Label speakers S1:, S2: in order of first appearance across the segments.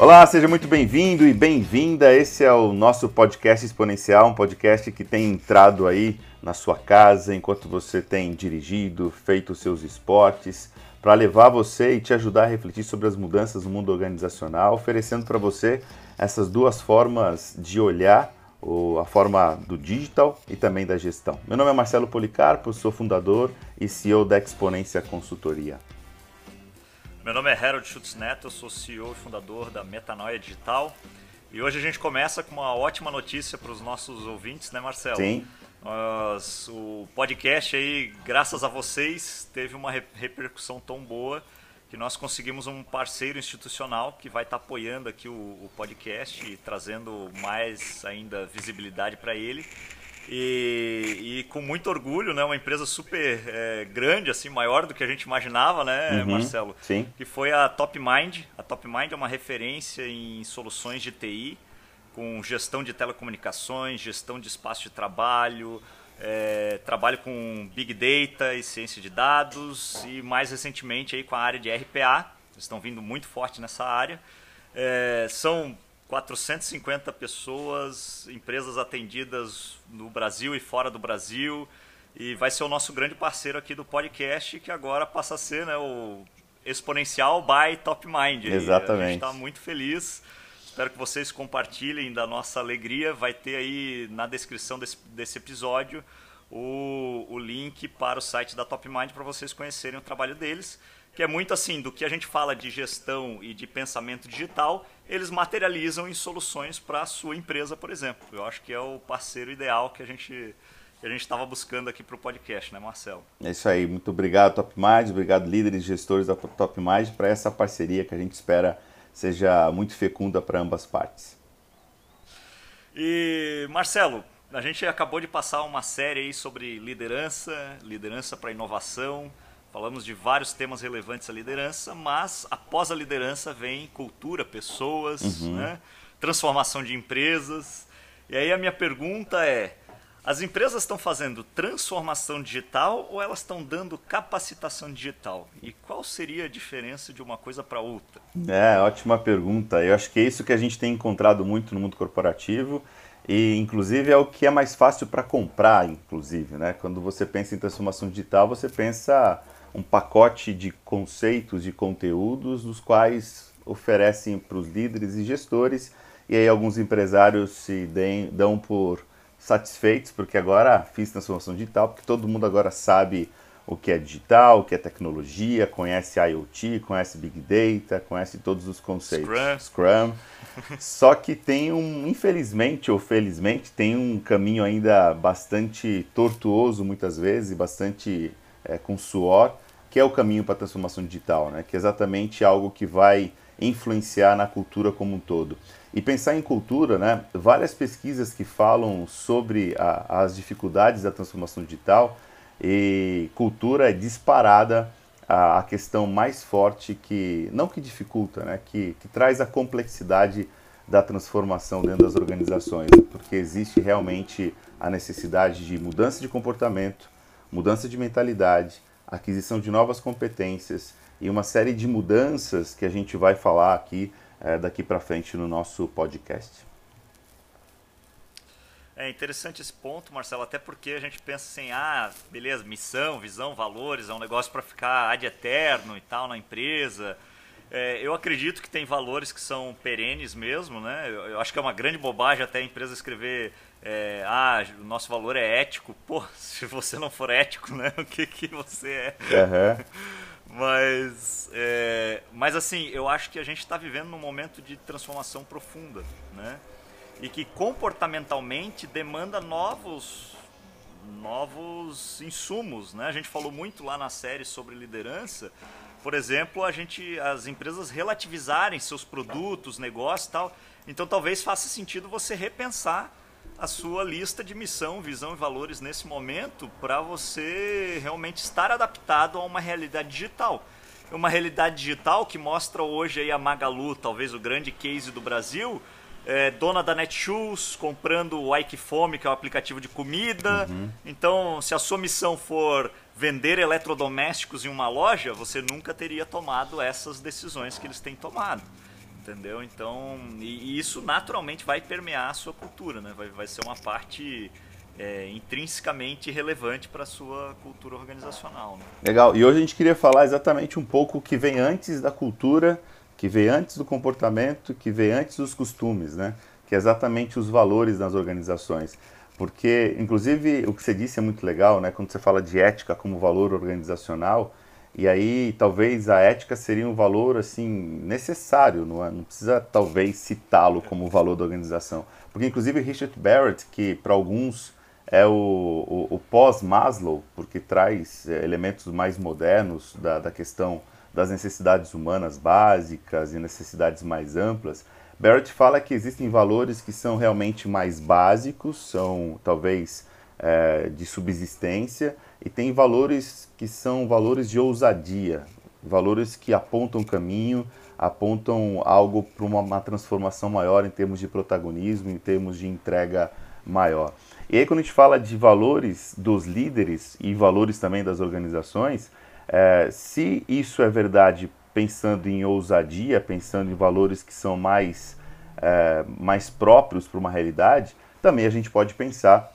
S1: Olá, seja muito bem-vindo e bem-vinda. Esse é o nosso podcast exponencial, um podcast que tem entrado aí na sua casa enquanto você tem dirigido, feito os seus esportes, para levar você e te ajudar a refletir sobre as mudanças no mundo organizacional, oferecendo para você essas duas formas de olhar, a forma do digital e também da gestão. Meu nome é Marcelo Policarpo, sou fundador e CEO da Exponência Consultoria.
S2: Meu nome é Harold Schutz Neto, eu sou CEO e fundador da Metanoia Digital. E hoje a gente começa com uma ótima notícia para os nossos ouvintes, né, Marcelo?
S1: Sim.
S2: Nós, o podcast aí, graças a vocês, teve uma repercussão tão boa que nós conseguimos um parceiro institucional que vai estar apoiando aqui o, o podcast e trazendo mais ainda visibilidade para ele. E, e, com muito orgulho, né? Uma empresa super é, grande, assim, maior do que a gente imaginava, né,
S1: uhum,
S2: Marcelo?
S1: Sim.
S2: Que foi a Top Mind. A Top Mind é uma referência em soluções de TI, com gestão de telecomunicações, gestão de espaço de trabalho, é, trabalho com Big Data e ciência de dados e mais recentemente aí com a área de RPA. Eles estão vindo muito forte nessa área. É, são 450 pessoas, empresas atendidas no Brasil e fora do Brasil. E vai ser o nosso grande parceiro aqui do podcast, que agora passa a ser né, o Exponencial by Top Mind.
S1: Exatamente. A
S2: gente está muito feliz. Espero que vocês compartilhem da nossa alegria. Vai ter aí na descrição desse, desse episódio o, o link para o site da Top Mind para vocês conhecerem o trabalho deles que é muito assim, do que a gente fala de gestão e de pensamento digital, eles materializam em soluções para a sua empresa, por exemplo. Eu acho que é o parceiro ideal que a gente que a gente estava buscando aqui para o podcast, né, Marcelo?
S1: É isso aí. Muito obrigado, Top. Obrigado, líderes e gestores da Top para essa parceria que a gente espera seja muito fecunda para ambas partes.
S2: E, Marcelo, a gente acabou de passar uma série aí sobre liderança, liderança para inovação. Falamos de vários temas relevantes à liderança, mas após a liderança vem cultura, pessoas, uhum. né? transformação de empresas. E aí a minha pergunta é: as empresas estão fazendo transformação digital ou elas estão dando capacitação digital? E qual seria a diferença de uma coisa para outra?
S1: É, ótima pergunta. Eu acho que é isso que a gente tem encontrado muito no mundo corporativo e inclusive é o que é mais fácil para comprar, inclusive, né? Quando você pensa em transformação digital, você pensa um pacote de conceitos e conteúdos, dos quais oferecem para os líderes e gestores, e aí alguns empresários se deem, dão por satisfeitos, porque agora fiz transformação digital, porque todo mundo agora sabe o que é digital, o que é tecnologia, conhece IoT, conhece Big Data, conhece todos os conceitos.
S2: Scrum.
S1: Scrum. Só que tem um, infelizmente ou felizmente, tem um caminho ainda bastante tortuoso muitas vezes, bastante é, com suor, que é o caminho para a transformação digital, né? que é exatamente algo que vai influenciar na cultura como um todo. E pensar em cultura, né? várias pesquisas que falam sobre a, as dificuldades da transformação digital e cultura é disparada a, a, questão mais forte que, não que dificulta, né? que, que traz a complexidade da transformação dentro das organizações, porque existe realmente a necessidade de mudança de comportamento, mudança de mentalidade, aquisição de novas competências e uma série de mudanças que a gente vai falar aqui é, daqui para frente no nosso podcast.
S2: É interessante esse ponto, Marcelo, até porque a gente pensa assim, ah, beleza, missão, visão, valores, é um negócio para ficar ad eterno e tal na empresa. É, eu acredito que tem valores que são perenes mesmo, né? Eu, eu, acho que é uma grande bobagem até a empresa escrever é, ah, o nosso valor é ético. Pô, se você não for ético, né? O que, que você é?
S1: Uhum.
S2: mas, é, mas assim, eu acho que a gente está vivendo num momento de transformação profunda, né? E que comportamentalmente demanda novos novos insumos, né? A gente falou muito lá na série sobre liderança. Por exemplo, a gente, as empresas relativizarem seus produtos, negócios e tal. Então, talvez faça sentido você repensar a sua lista de missão, visão e valores nesse momento para você realmente estar adaptado a uma realidade digital. Uma realidade digital que mostra hoje aí a Magalu, talvez o grande case do Brasil, é, dona da Netshoes, comprando o Ike Fome, que é o aplicativo de comida. Uhum. Então, se a sua missão for vender eletrodomésticos em uma loja, você nunca teria tomado essas decisões que eles têm tomado. Entendeu? Então, e, e, isso naturalmente vai permear a sua cultura, né? Vai, vai ser uma parte é, intrinsecamente relevante para a sua cultura organizacional. Né?
S1: Legal. E hoje a gente queria falar exatamente um pouco o que vem antes da cultura, que vem antes do comportamento, que vem antes dos costumes, né? Que é exatamente os valores nas organizações. Porque, inclusive, o que você disse é muito legal, né? Quando você fala de ética como valor organizacional, e aí talvez a ética seria um valor assim necessário, não, é? não precisa talvez citá-lo como valor da organização. Porque, inclusive, Richard Barrett, que para alguns é o, o, o pós-Maslow, porque traz é, elementos mais modernos da, da questão das necessidades humanas básicas e necessidades mais amplas. Barrett fala que existem valores que são realmente mais básicos, são talvez é, de subsistência, e tem valores que são valores de ousadia, valores que apontam caminho, apontam algo para uma, uma transformação maior em termos de protagonismo, em termos de entrega maior. E aí, quando a gente fala de valores dos líderes e valores também das organizações, é, se isso é verdade pensando em ousadia, pensando em valores que são mais, é, mais próprios para uma realidade, também a gente pode pensar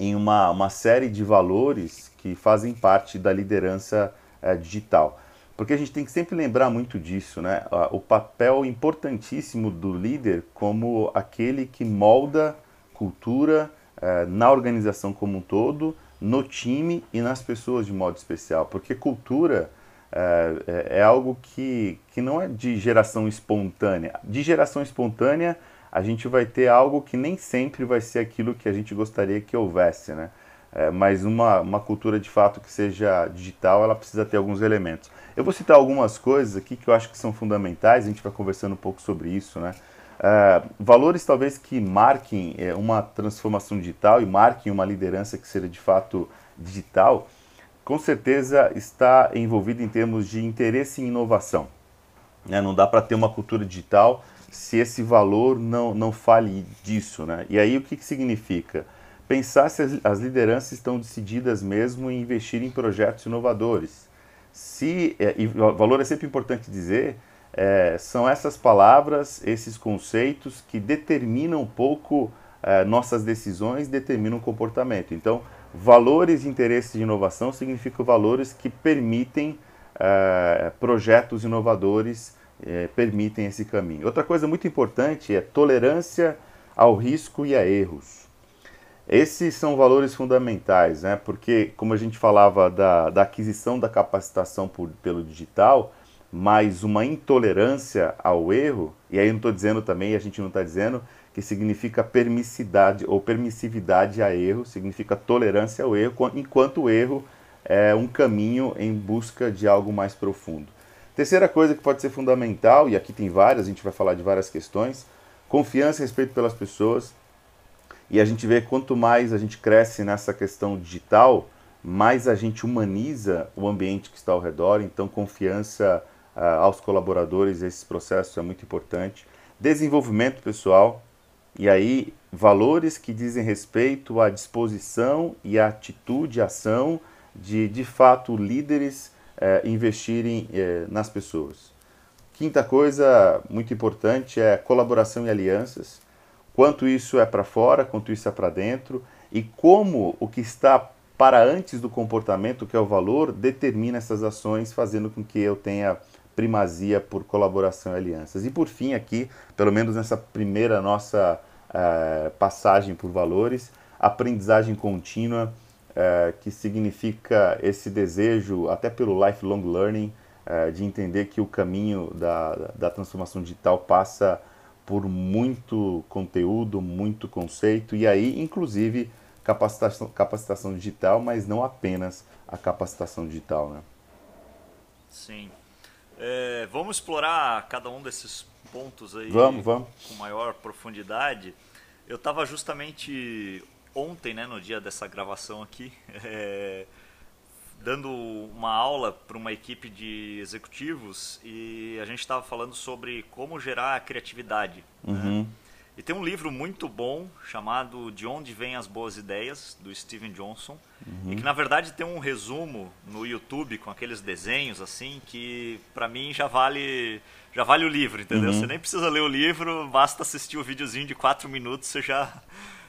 S1: em uma, uma série de valores que fazem parte da liderança é, digital. Porque a gente tem que sempre lembrar muito disso, né? O papel importantíssimo do líder como aquele que molda cultura, é, na organização como um todo, no time e nas pessoas de modo especial, porque cultura é, é, é, algo que, que não é de geração espontânea. De geração espontânea, a gente vai ter algo que nem sempre vai ser aquilo que a gente gostaria que houvesse, né? É, mas uma, uma cultura de fato que seja digital, ela precisa ter alguns elementos. Eu vou citar algumas coisas aqui que eu acho que são fundamentais, a gente vai conversando um pouco sobre isso, né? Uh, valores talvez que marquem é, uma transformação digital e marquem uma liderança que seja de fato digital, com certeza está envolvido em termos de interesse em inovação. Né? Não dá para ter uma cultura digital se esse valor não, não fale disso. Né? E aí o que, que significa? Pensar se as, as lideranças estão decididas mesmo em investir em projetos inovadores. Se, é, e valor é sempre importante dizer é, são essas palavras, esses conceitos que determinam um pouco é, nossas decisões, determinam o comportamento. Então, valores e interesses de inovação significam valores que permitem é, projetos inovadores, é, permitem esse caminho. Outra coisa muito importante é tolerância ao risco e a erros. Esses são valores fundamentais, né? porque, como a gente falava da, da aquisição da capacitação por, pelo digital, mas uma intolerância ao erro, e aí não estou dizendo também, a gente não está dizendo que significa permissidade ou permissividade a erro, significa tolerância ao erro, enquanto o erro é um caminho em busca de algo mais profundo. Terceira coisa que pode ser fundamental, e aqui tem várias, a gente vai falar de várias questões, confiança e respeito pelas pessoas. E a gente vê quanto mais a gente cresce nessa questão digital, mais a gente humaniza o ambiente que está ao redor, então confiança uh, aos colaboradores, esse processo é muito importante. Desenvolvimento pessoal, e aí valores que dizem respeito à disposição e à atitude, ação de, de fato, líderes uh, investirem uh, nas pessoas. Quinta coisa muito importante é colaboração e alianças. Quanto isso é para fora, quanto isso é para dentro e como o que está para antes do comportamento, que é o valor, determina essas ações, fazendo com que eu tenha primazia por colaboração e alianças. E por fim, aqui, pelo menos nessa primeira nossa uh, passagem por valores, aprendizagem contínua, uh, que significa esse desejo, até pelo lifelong learning, uh, de entender que o caminho da, da transformação digital passa por muito conteúdo, muito conceito, e aí, inclusive, capacitação, capacitação digital, mas não apenas a capacitação digital. Né?
S2: Sim. É, vamos explorar cada um desses pontos aí
S1: vamos, vamos.
S2: com maior profundidade. Eu estava justamente ontem, né, no dia dessa gravação aqui, é, dando uma aula para uma equipe de executivos e a gente estava falando sobre como gerar criatividade. Né? Uhum. Né? E tem um livro muito bom chamado De Onde Vêm as Boas Ideias, do Steven Johnson. Uhum. E que na verdade tem um resumo no YouTube com aqueles desenhos assim que para mim já vale já vale o livro, entendeu? Uhum. Você nem precisa ler o livro, basta assistir o videozinho de 4 minutos, você já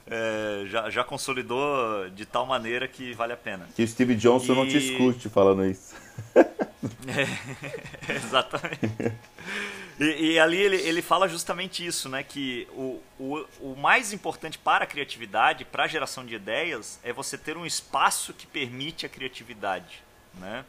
S2: é, já, já consolidou de tal maneira que vale a pena.
S1: Que Steve Johnson e... não te escute falando isso.
S2: É, exatamente. E, e, ali ele, ele fala justamente isso, né? Que o, o, o mais importante para a criatividade, para a geração de ideias, é você ter um espaço que permite a criatividade, né?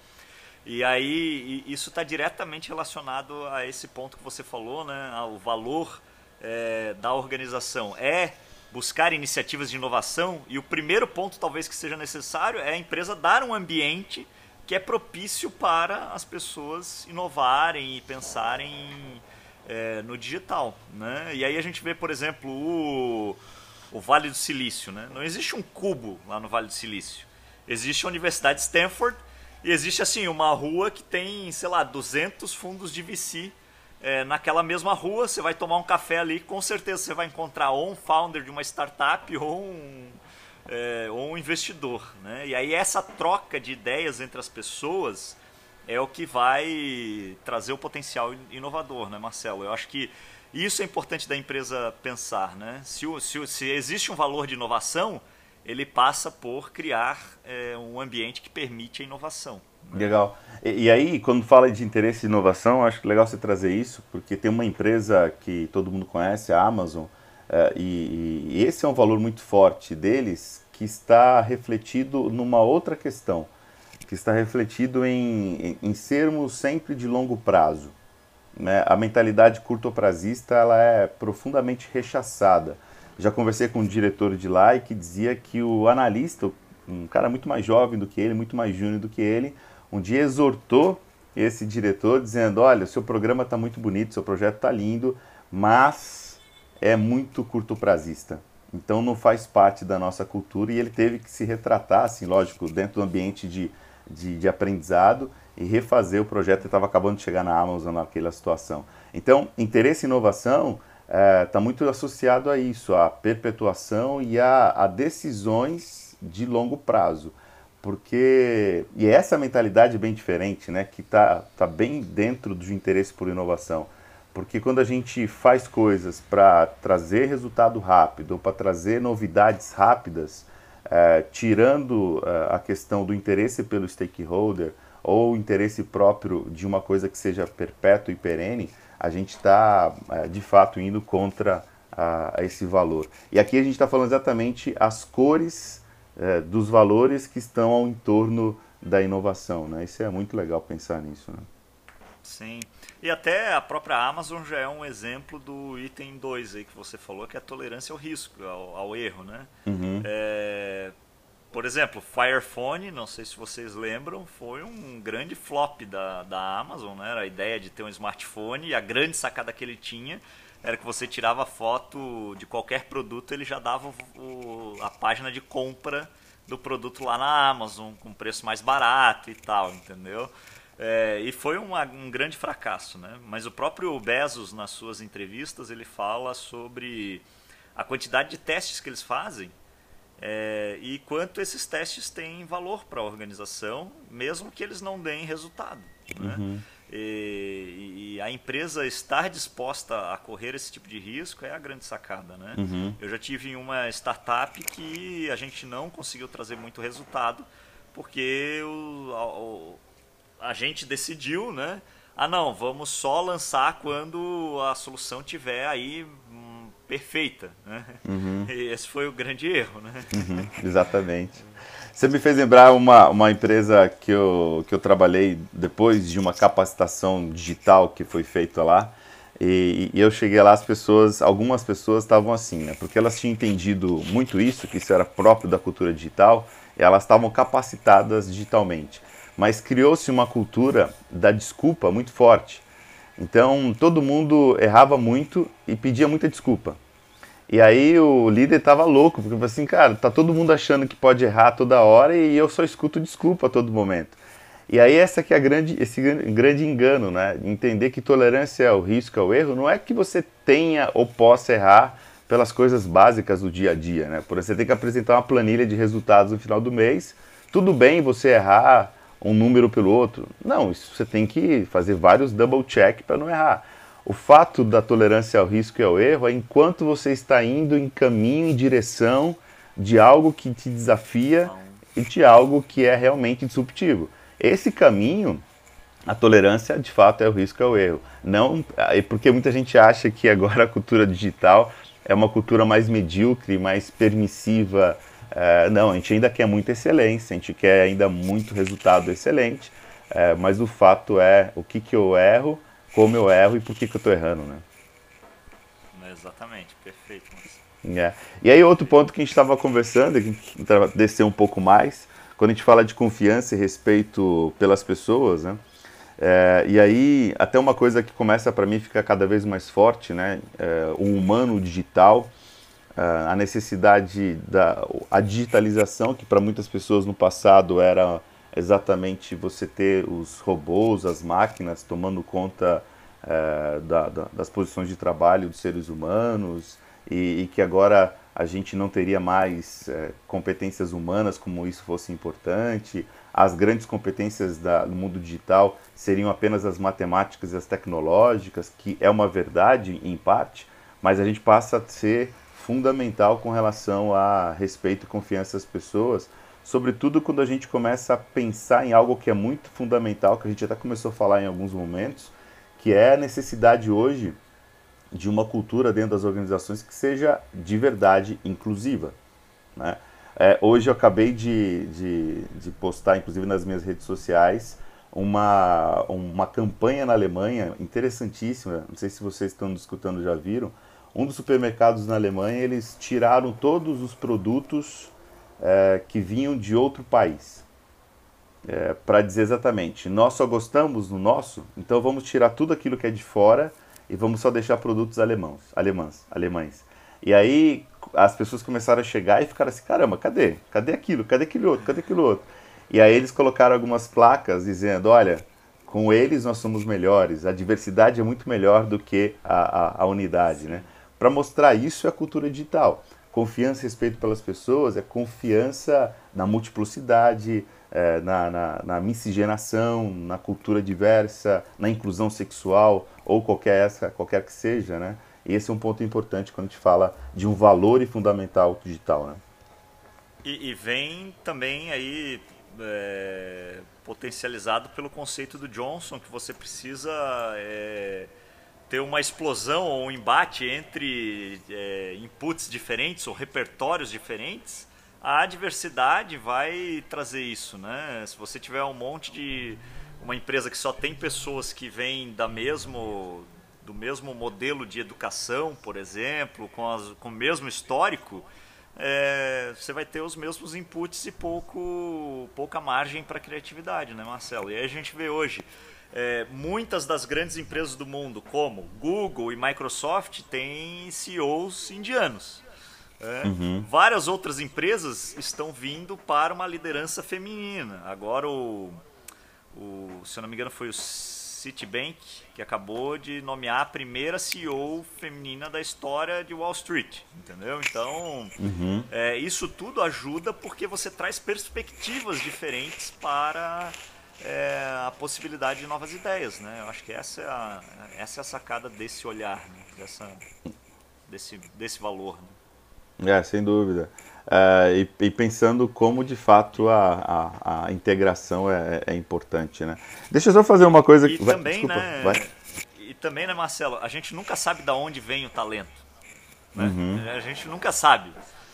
S2: E aí isso está diretamente relacionado a esse ponto que você falou, né? Ao valor é, da organização. É buscar iniciativas de inovação e o primeiro ponto talvez que seja necessário é a empresa dar um ambiente que é propício para as pessoas inovarem e pensarem é, no digital, né? E aí a gente vê, por exemplo, o, o Vale do Silício, né? Não existe um cubo lá no Vale do Silício. Existe a Universidade de Stanford e existe assim uma rua que tem, sei lá, 200 fundos de VC é, naquela mesma rua, você vai tomar um café ali, com certeza você vai encontrar ou um founder de uma startup ou um, é, ou um investidor. Né? E aí essa troca de ideias entre as pessoas é o que vai trazer o potencial inovador, né, Marcelo? Eu acho que isso é importante da empresa pensar. Né? Se, se, se existe um valor de inovação, ele passa por criar é, um ambiente que permite a inovação.
S1: Legal. E, e, aí, quando fala de interesse e inovação, acho legal você trazer isso, porque tem uma empresa que todo mundo conhece, a Amazon, é, e, e, esse é um valor muito forte deles, que está refletido numa outra questão, que está refletido em, em, em sermos sempre de longo prazo. Né? A mentalidade curtoprazista ela é profundamente rechaçada. Já conversei com um diretor de lá e que dizia que o analista, um cara muito mais jovem do que ele, muito mais júnior do que ele, um dia exortou esse diretor dizendo: Olha, seu programa está muito bonito, seu projeto está lindo, mas é muito curto prazista. Então não faz parte da nossa cultura e ele teve que se retratar, assim, lógico, dentro do ambiente de, de, de aprendizado e refazer o projeto. Ele estava acabando de chegar na Amazon naquela situação. Então, interesse e inovação está é, tá muito associado a isso, a perpetuação e a, a decisões de longo prazo porque e é essa mentalidade bem diferente, né, que está tá bem dentro do interesse por inovação, porque quando a gente faz coisas para trazer resultado rápido, para trazer novidades rápidas, é, tirando é, a questão do interesse pelo stakeholder ou interesse próprio de uma coisa que seja perpétua e perene, a gente está é, de fato indo contra a, a esse valor. E aqui a gente está falando exatamente as cores é, dos valores que estão ao entorno da inovação. Né? Isso é muito legal pensar nisso. Né?
S2: Sim. E até a própria Amazon já é um exemplo do item 2 aí que você falou, que é a tolerância ao risco, ao, ao erro. Né? Uhum. É, por exemplo, Fire Phone, não sei se vocês lembram, foi um grande flop da, da Amazon. Né? Era a ideia de ter um smartphone e a grande sacada que ele tinha era que você tirava foto de qualquer produto, ele já dava o, a página de compra do produto lá na Amazon, com preço mais barato e tal, entendeu? É, e foi uma, um grande fracasso, né? Mas o próprio Bezos, nas suas entrevistas, ele fala sobre a quantidade de testes que eles fazem é, e quanto esses testes têm valor para a organização, mesmo que eles não deem resultado. Né? Uhum. E, e, a empresa estar disposta a correr esse tipo de risco é a grande sacada, né? Uhum. Eu já tive uma startup que a gente não conseguiu trazer muito resultado porque o, a, a gente decidiu, né? Ah, não, vamos só lançar quando a solução tiver aí hum, perfeita, né? Uhum. E esse foi o grande erro, né?
S1: Uhum, exatamente. Você me fez lembrar uma, uma empresa que eu, que eu trabalhei depois de uma capacitação digital que foi feita lá. E, e, eu cheguei lá, as pessoas, algumas pessoas estavam assim, né? Porque elas tinham entendido muito isso, que isso era próprio da cultura digital, elas estavam capacitadas digitalmente. Mas criou-se uma cultura da desculpa muito forte. Então todo mundo errava muito e pedia muita desculpa. E aí o líder tava louco, porque assim, cara, tá todo mundo achando que pode errar toda hora e eu só escuto desculpa a todo momento. E aí essa que é a grande, esse grande engano, né? Entender que tolerância ao risco, ao erro, não é que você tenha ou possa errar pelas coisas básicas do dia a dia, né? Por você tem que apresentar uma planilha de resultados no final do mês. Tudo bem você errar um número pelo outro. Não, isso você tem que fazer vários double check para não errar. O fato da tolerância ao risco e ao erro é enquanto você está indo em caminho, em direção de algo que te desafia e de algo que é realmente disruptivo. Esse caminho, a tolerância de fato é o risco e ao erro. Não, porque muita gente acha que agora a cultura digital é uma cultura mais medíocre, mais permissiva. É, não, a gente ainda quer muita excelência, a gente quer ainda muito resultado excelente, é, mas o fato é o que, que eu erro, como eu erro e por que, que eu estou errando, né?
S2: Exatamente, perfeito.
S1: É. E aí outro ponto que a gente estava conversando, que a gente descer um pouco mais, quando a gente fala de confiança e respeito pelas pessoas, né? É, e aí, até uma coisa que começa para mim ficar cada vez mais forte, né? É, o humano o digital, é, a necessidade da a digitalização, que para muitas pessoas no passado era exatamente você ter os robôs, as máquinas tomando conta é, da, da, das posições de trabalho dos seres humanos, e, e que agora a gente não teria mais é, competências humanas como isso fosse importante. As grandes competências da, do mundo digital seriam apenas as matemáticas e as tecnológicas, que é uma verdade em parte, mas a gente passa a ser fundamental com relação a respeito e confiança das pessoas, sobretudo quando a gente começa a pensar em algo que é muito fundamental, que a gente até começou a falar em alguns momentos, que é a necessidade hoje de uma cultura dentro das organizações que seja de verdade inclusiva. Né? É, hoje eu acabei de, de, de, postar, inclusive nas minhas redes sociais, uma, uma campanha na Alemanha interessantíssima. Não sei se vocês estão escutando já viram. Um dos supermercados na Alemanha eles tiraram todos os produtos é, que vinham de outro país. É, para dizer exatamente, nós só gostamos do nosso, então vamos tirar tudo aquilo que é de fora e vamos só deixar produtos alemãos, alemãs, alemães. E aí as pessoas começaram a chegar e ficaram assim, caramba, cadê? Cadê aquilo? Cadê aquele outro? Cadê aquele outro? E aí eles colocaram algumas placas dizendo, olha, com eles nós somos melhores, a diversidade é muito melhor do que a, a, a unidade, né? Para mostrar isso é a cultura digital. Confiança e respeito pelas pessoas é confiança na multiplicidade, é, na, na, na, miscigenação, na cultura diversa, na inclusão sexual ou qualquer essa, qualquer que seja, né? Esse é um ponto importante quando a gente fala de um valor e fundamental digital, né?
S2: E, e vem também aí é, potencializado pelo conceito do Johnson que você precisa é, ter uma explosão ou um embate entre é, inputs diferentes ou repertórios diferentes a diversidade vai trazer isso, né? Se você tiver um monte de uma empresa que só tem pessoas que vêm da mesmo do mesmo modelo de educação, por exemplo, com, as, com o mesmo histórico, é, você vai ter os mesmos inputs e pouco, pouca margem para criatividade, né, Marcelo? E aí a gente vê hoje é, muitas das grandes empresas do mundo, como Google e Microsoft, têm CEOs indianos. É. Uhum. Várias outras empresas estão vindo para uma liderança feminina. Agora, o, o, se eu não me engano, foi o Citibank que acabou de nomear a primeira CEO feminina da história de Wall Street. Entendeu? Então, uhum. é, isso tudo ajuda porque você traz perspectivas diferentes para é, a possibilidade de novas ideias. Né? Eu acho que essa é a, essa é a sacada desse olhar, né? Dessa, desse, desse valor. Né?
S1: É, sem dúvida. É, e, e, pensando como de fato a, a, a integração é, é, importante, né? Deixa eu só fazer uma coisa
S2: e vai, também, desculpa, né, vai. E também, né, Marcelo, a gente nunca sabe de onde vem o talento. Né? Uhum. A gente nunca sabe.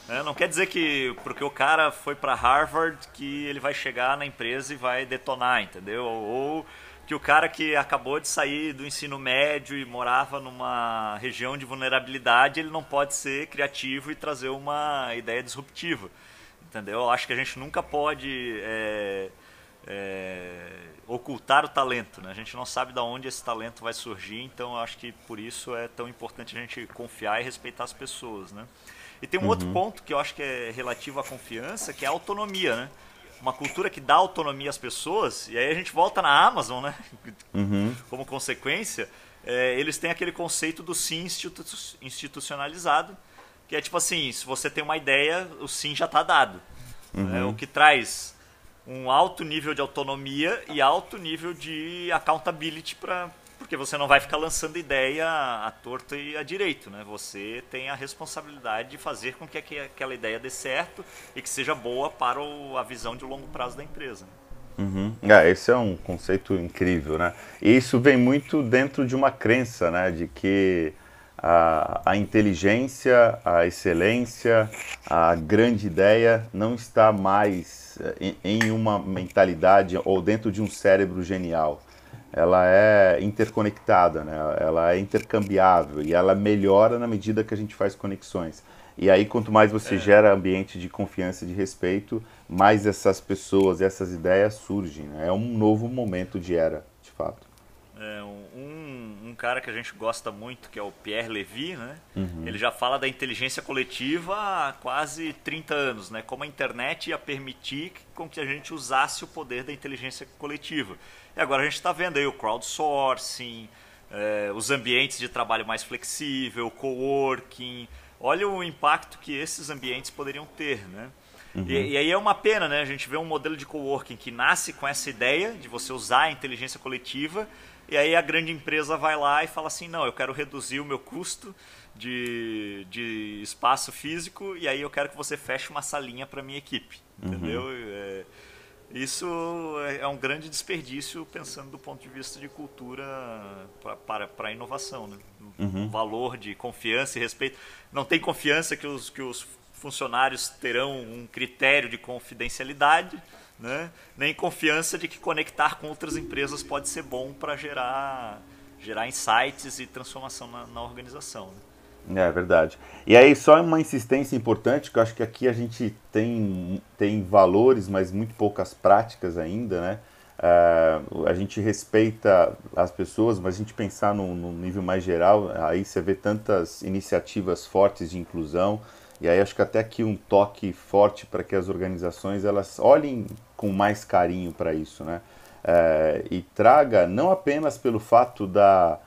S2: Né? Não quer dizer que porque o cara foi para Harvard que ele vai chegar na empresa e vai detonar, entendeu? Ou que o cara que acabou de sair do ensino médio e morava numa região de vulnerabilidade, ele não pode ser criativo e trazer uma ideia disruptiva. Entendeu? Eu acho que a gente nunca pode é, é, ocultar o talento. Né? A gente não sabe de onde esse talento vai surgir, então acho que por isso é tão importante a gente confiar e respeitar as pessoas. Né? E tem um uhum. outro ponto que eu acho que é relativo à confiança, que é a autonomia. Né? uma cultura que dá autonomia às pessoas, e aí a gente volta na Amazon, né? Uhum. Como consequência, é, eles têm aquele conceito do sim institucionalizado, que é tipo assim, se você tem uma ideia, o sim já está dado. Uhum. É, o que traz um alto nível de autonomia e alto nível de accountability para porque você não vai ficar lançando ideia à torta e à direito, né? Você tem a responsabilidade de fazer com que aquela ideia dê certo e que seja boa para a visão de longo prazo da empresa.
S1: Uhum. É, esse é um conceito incrível, né? E isso vem muito dentro de uma crença, né? De que a, a inteligência, a excelência, a grande ideia não está mais eh, em, em uma mentalidade ou dentro de um cérebro genial ela é interconectada, né? ela é intercambiável e ela melhora na medida que a gente faz conexões. E aí, quanto mais você é. gera ambiente de confiança e de respeito, mais essas pessoas, essas ideias surgem. Né? É um novo momento de era, de fato.
S2: Cara que a gente gosta muito, que é o Pierre Levy, né? Uhum. ele já fala da inteligência coletiva há quase 30 anos, né? como a internet ia permitir com que a gente usasse o poder da inteligência coletiva. E agora a gente está vendo aí o crowdsourcing, é, os ambientes de trabalho mais flexível, o coworking. Olha o impacto que esses ambientes poderiam ter, né? Uhum. E, e, aí é uma pena, né? A gente vê um modelo de coworking que nasce com essa ideia de você usar a inteligência coletiva e aí a grande empresa vai lá e fala assim, não, eu quero reduzir o meu custo de, de espaço físico e aí eu quero que você feche uma salinha para minha equipe, uhum. entendeu? É, isso é, um grande desperdício pensando do ponto de vista de cultura para, para a inovação. Né? Uhum. valor de confiança e respeito. Não tem confiança que os, que os funcionários terão um critério de confidencialidade, né? nem confiança de que conectar com outras empresas pode ser bom para gerar, gerar insights e transformação na, na organização. Né?
S1: É verdade. E aí, só uma insistência importante, que eu acho que aqui a gente tem, tem valores, mas muito poucas práticas ainda, né? Uh, a gente respeita as pessoas, mas a gente pensar no, no, nível mais geral, aí você vê tantas iniciativas fortes de inclusão, e aí acho que até aqui um toque forte para que as organizações elas olhem com mais carinho para isso, né? Uh, e traga não apenas pelo fato da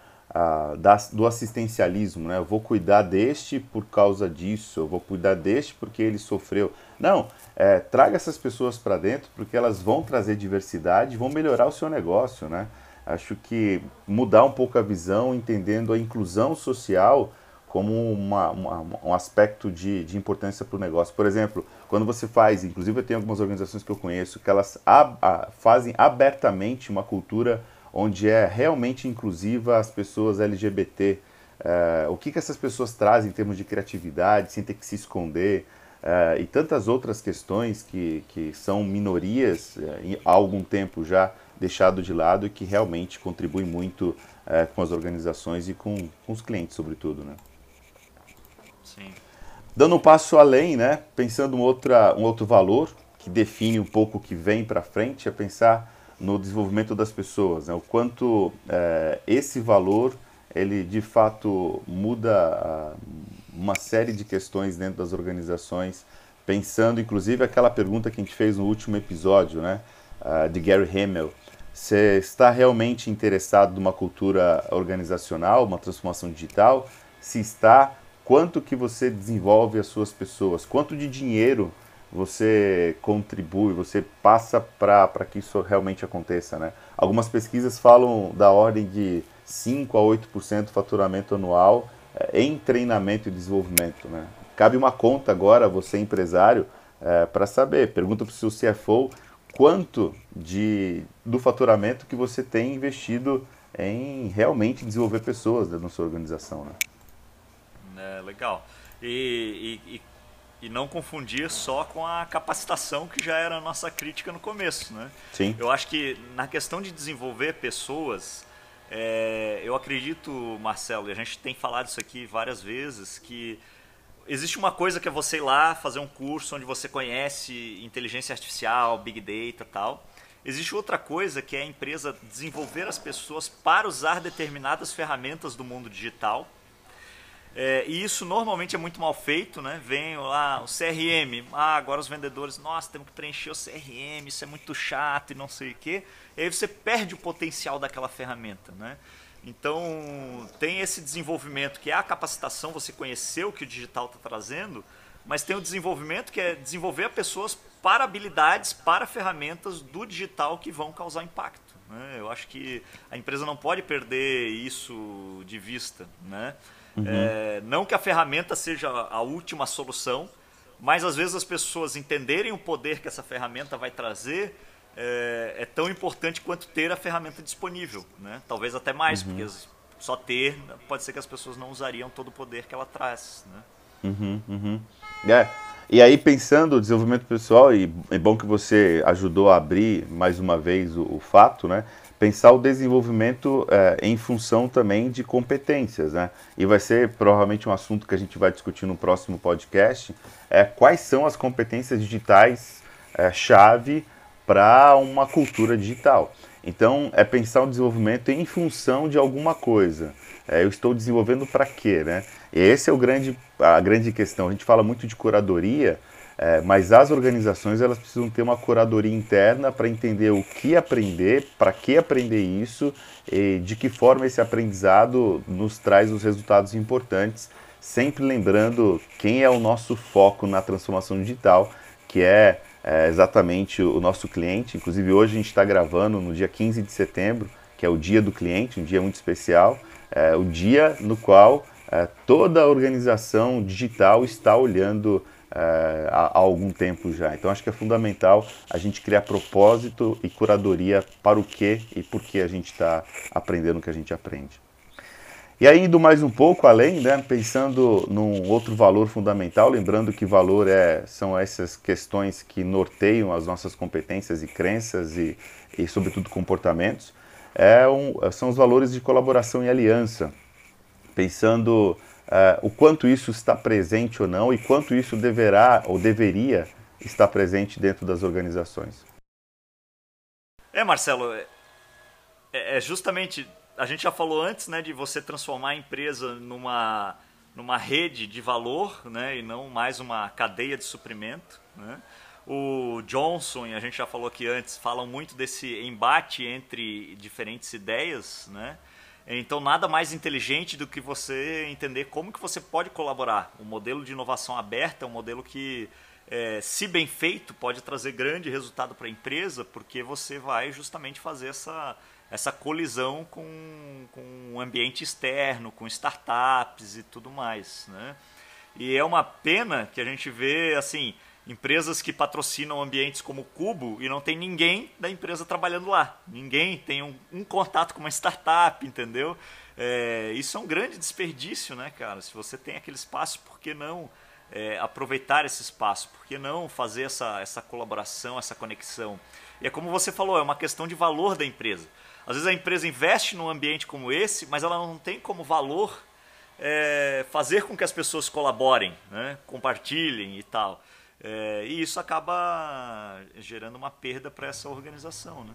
S1: da, do assistencialismo, né? Eu vou cuidar deste por causa disso, eu vou cuidar deste porque ele sofreu. Não, é, traga essas pessoas para dentro porque elas vão trazer diversidade, vão melhorar o seu negócio, né? Acho que mudar um pouco a visão, entendendo a inclusão social como uma, uma, um aspecto de, de importância para o negócio. Por exemplo, quando você faz, inclusive eu tenho algumas organizações que eu conheço, que elas a, fazem abertamente uma cultura onde é realmente inclusiva as pessoas LGBT. Uh, o que, que essas pessoas trazem em termos de criatividade, sem ter que se esconder, uh, e tantas outras questões que, que são minorias uh, há algum tempo já deixado de lado e que realmente contribuem muito com as organizações e com, com os clientes, sobretudo. Né? Dando um passo além, né, pensando um, outra, um outro valor que define um pouco o que vem para frente, é pensar no desenvolvimento das pessoas, né? o quanto é, esse valor ele de fato muda a, uma série de questões dentro das organizações, pensando inclusive aquela pergunta que a gente fez no último episódio, né, uh, de Gary Hamel. Você está realmente interessado numa cultura organizacional, uma transformação digital? Se está, quanto que você desenvolve as suas pessoas? Quanto de dinheiro você contribui, você passa para que isso realmente aconteça. Né? Algumas pesquisas falam da ordem de 5 a 8% do faturamento anual é, em treinamento e desenvolvimento. Né? Cabe uma conta agora, você empresário, é, para saber, pergunta para o seu CFO quanto de, do faturamento que você tem investido em realmente desenvolver pessoas dentro da sua organização. Né?
S2: É, legal. E, e, e e não confundir só com a capacitação que já era a nossa crítica no começo, né?
S1: Sim.
S2: Eu acho que na questão de desenvolver pessoas, é, eu acredito, Marcelo, e a gente tem falado isso aqui várias vezes, que existe uma coisa que é você ir lá fazer um curso onde você conhece inteligência artificial, big data, tal. Existe outra coisa que é a empresa desenvolver as pessoas para usar determinadas ferramentas do mundo digital é, e isso normalmente é muito mal feito, né? Vem lá o CRM, ah, agora os vendedores, nossa, temos que preencher o CRM, isso é muito chato e não sei o quê. E aí você perde o potencial daquela ferramenta, né? Então, tem esse desenvolvimento que é a capacitação, você conhecer o que o digital está trazendo, mas tem o desenvolvimento que é desenvolver pessoas para habilidades, para ferramentas do digital que vão causar impacto. Né? Eu acho que a empresa não pode perder isso de vista. Né? Uhum. É, não que a ferramenta seja a última solução, mas às vezes as pessoas entenderem o poder que essa ferramenta vai trazer é, é tão importante quanto ter a ferramenta disponível. Né? Talvez até mais, uhum. porque só ter pode ser que as pessoas não usariam todo o poder que ela traz. Né?
S1: Uhum, uhum. É. E aí, pensando o desenvolvimento pessoal, e é bom que você ajudou a abrir mais uma vez o, o fato, né? Pensar o desenvolvimento é, em função também de competências, né? E vai ser provavelmente um assunto que a gente vai discutir no próximo podcast, é quais são as competências digitais é, chave para uma cultura digital. Então, é pensar o desenvolvimento em função de alguma coisa. É, eu estou desenvolvendo para quê, né? E esse é o grande, a grande questão. A gente fala muito de curadoria, é, mas as organizações elas precisam ter uma curadoria interna para entender o que aprender, para que aprender isso e de que forma esse aprendizado nos traz os resultados importantes, sempre lembrando quem é o nosso foco na transformação digital, que é é exatamente o nosso cliente. Inclusive, hoje a gente está gravando no dia 15 de setembro, que é o dia do cliente, um dia muito especial, é, o dia no qual é, toda a organização digital está olhando é, há, há, algum tempo já. Então, acho que é fundamental a gente criar propósito e curadoria para o que e por que a gente está aprendendo o que a gente aprende. E aí, indo mais um pouco além, né, pensando num outro valor fundamental, lembrando que valor é, são essas questões que norteiam as nossas competências e crenças e, e sobretudo, comportamentos, é um, são os valores de colaboração e aliança. Pensando uh, o quanto isso está presente ou não e quanto isso deverá ou deveria estar presente dentro das organizações.
S2: É, Marcelo, é, é justamente a gente já falou antes, né, de você transformar a empresa numa numa rede de valor, né, e não mais uma cadeia de suprimento, né? O Johnson, a gente já falou aqui antes, falam muito desse embate entre diferentes ideias, né? Então nada mais inteligente do que você entender como que você pode colaborar. O modelo de inovação aberta é um modelo que, é, se bem feito, pode trazer grande resultado para a empresa, porque você vai justamente fazer essa essa colisão com, com o ambiente externo, com startups e tudo mais. Né? E é uma pena que a gente vê assim empresas que patrocinam ambientes como o Cubo e não tem ninguém da empresa trabalhando lá. Ninguém tem um, um contato com uma startup, entendeu? É, isso é um grande desperdício, né, cara? Se você tem aquele espaço, por que não é, aproveitar esse espaço? Por que não fazer essa, essa colaboração, essa conexão? E é como você falou, é uma questão de valor da empresa. Às vezes a empresa investe num ambiente como esse, mas ela não tem como valor é, fazer com que as pessoas colaborem, né? compartilhem e tal. É, e isso acaba gerando uma perda para essa organização. Né?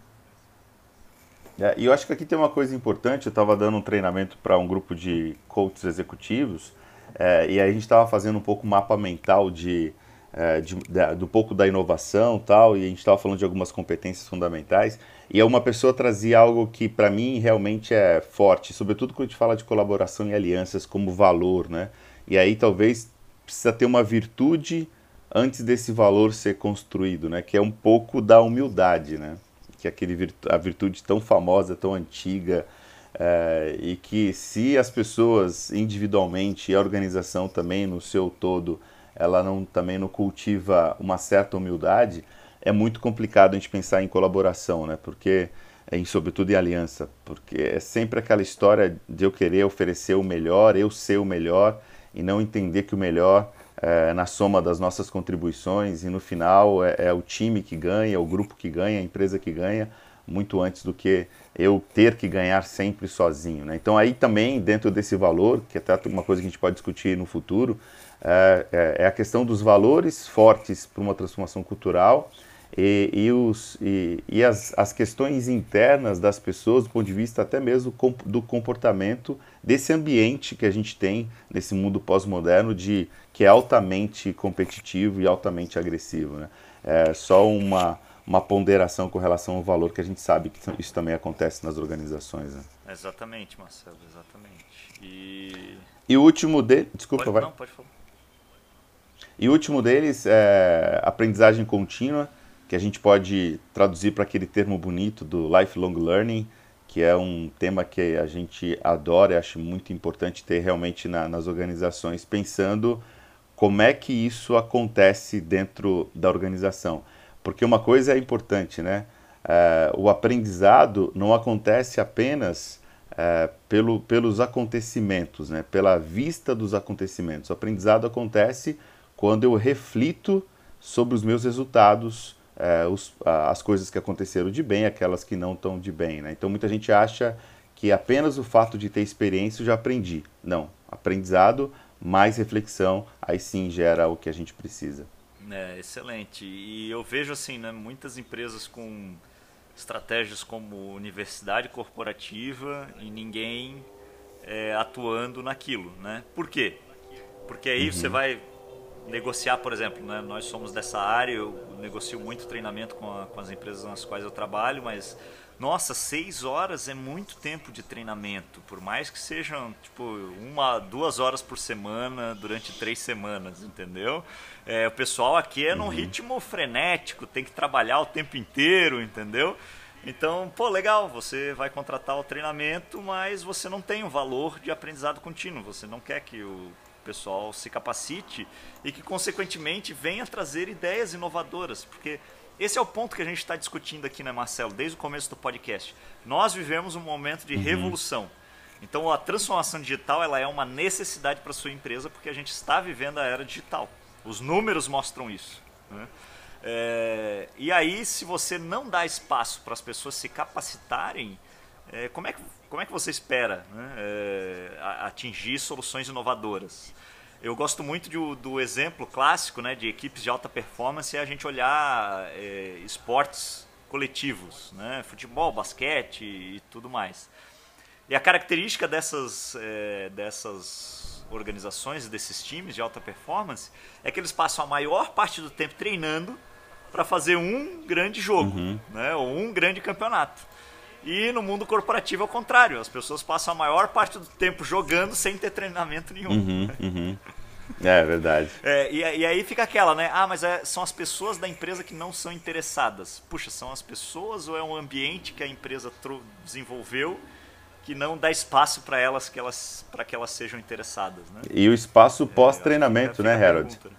S1: É, e eu acho que aqui tem uma coisa importante. Eu estava dando um treinamento para um grupo de coaches executivos é, e aí a gente estava fazendo um pouco mapa mental de, é, de, de, do pouco da inovação tal, e a gente estava falando de algumas competências fundamentais. E uma pessoa trazia algo que para mim realmente é forte, sobretudo quando a gente fala de colaboração e alianças como valor, né? E aí talvez precisa ter uma virtude antes desse valor ser construído, né? Que é um pouco da humildade, né? Que é aquele virtu a virtude tão famosa, tão antiga, é, e que se as pessoas individualmente e a organização também no seu todo, ela não também não cultiva uma certa humildade, é muito complicado a gente pensar em colaboração, né? Porque em sobretudo em aliança, porque é sempre aquela história de eu querer oferecer o melhor, eu ser o melhor e não entender que o melhor é na soma das nossas contribuições e no final é, é o time que ganha, o grupo que ganha, a empresa que ganha, muito antes do que eu ter que ganhar sempre sozinho. Né? Então aí também dentro desse valor, que é até uma coisa que a gente pode discutir no futuro, é, é, é a questão dos valores fortes para uma transformação cultural e, e, os, e, e as, as questões internas das pessoas, do ponto de vista até mesmo do comportamento desse ambiente que a gente tem nesse mundo pós-moderno, de que é altamente competitivo e altamente agressivo. Né? É só uma, uma ponderação com relação ao valor, que a gente sabe que isso também acontece nas organizações. Né?
S2: Exatamente, Marcelo, exatamente. E,
S1: e o último dele. Desculpa,
S2: pode,
S1: vai.
S2: Não, pode falar.
S1: E o último deles é aprendizagem contínua, que a gente pode traduzir para aquele termo bonito do lifelong learning, que é um tema que a gente adora e acho muito importante ter realmente na, nas organizações, pensando como é que isso acontece dentro da organização. Porque uma coisa é importante, né? É, o aprendizado não acontece apenas é, pelo, pelos acontecimentos, né? pela vista dos acontecimentos. O aprendizado acontece quando eu reflito sobre os meus resultados, é, os, as coisas que aconteceram de bem, aquelas que não estão de bem. Né? Então muita gente acha que apenas o fato de ter experiência eu já aprendi. Não, aprendizado mais reflexão, aí sim gera o que a gente precisa.
S2: É, excelente. E eu vejo assim, né, muitas empresas com estratégias como universidade corporativa e ninguém é, atuando naquilo, né? Por quê? Porque aí uhum. você vai negociar, por exemplo, né? nós somos dessa área, eu negocio muito treinamento com, a, com as empresas nas quais eu trabalho, mas nossa, seis horas é muito tempo de treinamento, por mais que sejam tipo uma, duas horas por semana durante três semanas, entendeu? É, o pessoal aqui é num uhum. ritmo frenético, tem que trabalhar o tempo inteiro, entendeu? Então, pô, legal, você vai contratar o treinamento, mas você não tem o valor de aprendizado contínuo, você não quer que o pessoal se capacite e que, consequentemente, venha trazer ideias inovadoras, porque esse é o ponto que a gente está discutindo aqui, né, Marcelo, desde o começo do podcast. Nós vivemos um momento de uhum. revolução. Então, a transformação digital ela é uma necessidade para sua empresa porque a gente está vivendo a era digital. Os números mostram isso. Né? É, e aí, se você não dá espaço para as pessoas se capacitarem, é, como, é que, como é que você espera né, é, atingir soluções inovadoras? Eu gosto muito de, do exemplo clássico né, de equipes de alta performance é a gente olhar é, esportes coletivos, né, futebol, basquete e tudo mais. E a característica dessas, é, dessas organizações, desses times de alta performance, é que eles passam a maior parte do tempo treinando para fazer um grande jogo, uhum. né, ou um grande campeonato. E no mundo corporativo é o contrário, as pessoas passam a maior parte do tempo jogando sem ter treinamento nenhum.
S1: Uhum, uhum. É verdade.
S2: É, e, e, aí fica aquela, né? Ah, mas é, são as pessoas da empresa que não são interessadas. Puxa, são as pessoas ou é um ambiente que a empresa desenvolveu que não dá espaço para elas que elas para que elas sejam interessadas, né?
S1: E o espaço é, pós-treinamento, né, Harold? Pergunta, né?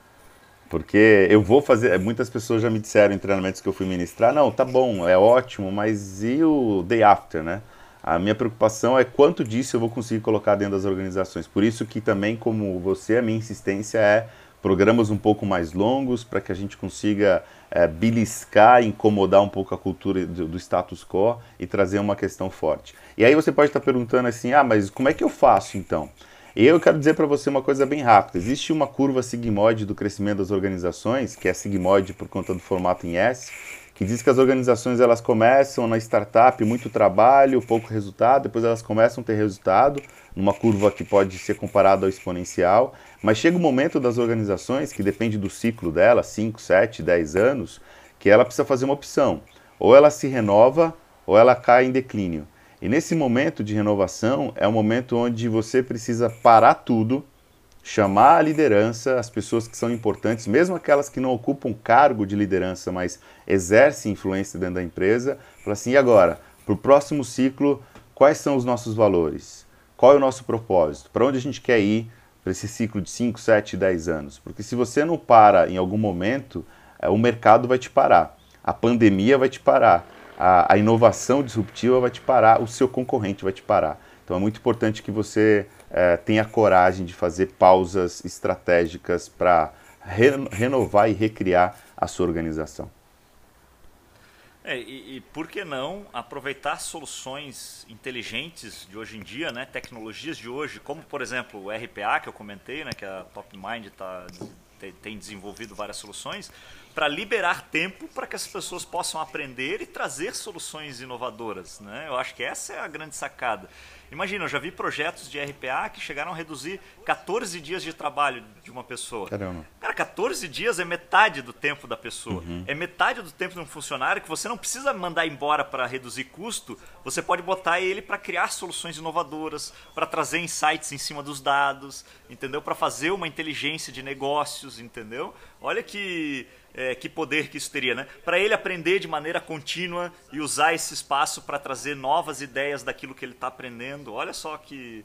S1: Porque eu vou fazer. Muitas pessoas já me disseram em treinamentos que eu fui ministrar: não, tá bom, é ótimo, mas e o day after, né? A minha preocupação é quanto disso eu vou conseguir colocar dentro das organizações. Por isso que também, como você, a minha insistência é programas um pouco mais longos para que a gente consiga é, beliscar, incomodar um pouco a cultura do, do, status quo e trazer uma questão forte. E aí você pode estar perguntando assim, ah, mas como é que eu faço então? Eu quero dizer para você uma coisa bem rápida. Existe uma curva sigmoide do crescimento das organizações, que é sigmoide por conta do formato em S, que diz que as organizações elas começam na startup muito trabalho, pouco resultado, depois elas começam a ter resultado, numa curva que pode ser comparada ao exponencial, mas chega o um momento das organizações, que depende do ciclo dela, 5, 7, 10 anos, que ela precisa fazer uma opção. Ou ela se renova, ou ela cai em declínio. E nesse momento de renovação é o momento onde você precisa parar tudo, chamar a liderança, as pessoas que são importantes, mesmo aquelas que não ocupam cargo de liderança, mas exercem influência dentro da empresa, falar assim: e agora? Para o próximo ciclo, quais são os nossos valores? Qual é o nosso propósito? Para onde a gente quer ir para esse ciclo de 5, 7, 10 anos? Porque se você não para em algum momento, eh, o mercado vai te parar, a pandemia vai te parar a, a inovação disruptiva vai te parar, o seu concorrente vai te parar. Então é muito importante que você é, tenha coragem de fazer pausas estratégicas para re, renovar e recriar a sua organização.
S2: É, e, e, por que não aproveitar soluções inteligentes de hoje em dia, né, tecnologias de hoje, como por exemplo o RPA que eu comentei, né, que a TopMind tá, tem desenvolvido várias soluções, para liberar tempo para que as pessoas possam aprender e trazer soluções inovadoras. Né? Eu acho que essa é a grande sacada. Imagina, eu já vi projetos de RPA que chegaram a reduzir 14 dias de trabalho de uma pessoa.
S1: Caramba.
S2: Cara, 14 dias é metade do tempo da pessoa. Uhum. É metade do tempo de um funcionário que você não precisa mandar embora para reduzir custo, você pode botar ele para criar soluções inovadoras, para trazer insights em cima dos dados, entendeu? Para fazer uma inteligência de negócios, entendeu? Olha que é, que poder que isso teria, né? Para ele aprender de maneira contínua e usar esse espaço para trazer novas ideias daquilo que ele está aprendendo. Olha só que,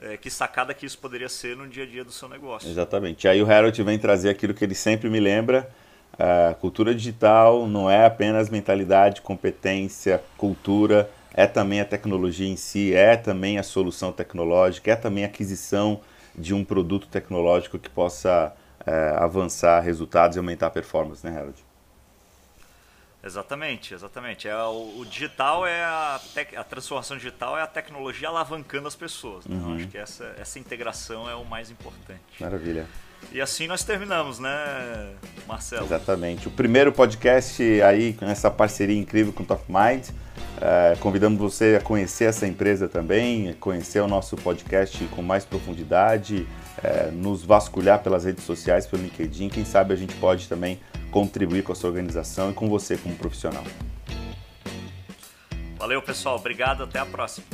S2: é, que sacada que isso poderia ser no dia a dia do seu negócio.
S1: Exatamente. Aí o Harold vem trazer aquilo que ele sempre me lembra. A cultura digital não é apenas mentalidade, competência, cultura, é também a tecnologia em si, é também a solução tecnológica, é também a aquisição de um produto tecnológico que possa é, avançar resultados e aumentar a performance, né, Harold?
S2: Exatamente, exatamente. É, o, o digital é a, tec, a transformação digital é a tecnologia alavancando as pessoas. Né? Uhum. acho que essa, essa integração é o mais importante.
S1: Maravilha.
S2: E assim nós terminamos, né, Marcelo?
S1: Exatamente. O primeiro podcast aí com essa parceria incrível com o Top Mind. É, convidamos você a conhecer essa empresa também, conhecer o nosso podcast com mais profundidade, é, nos vasculhar pelas redes sociais, pelo LinkedIn. Quem sabe a gente pode também contribuir com a sua organização e com você como profissional.
S2: Valeu, pessoal. Obrigado. Até a próxima.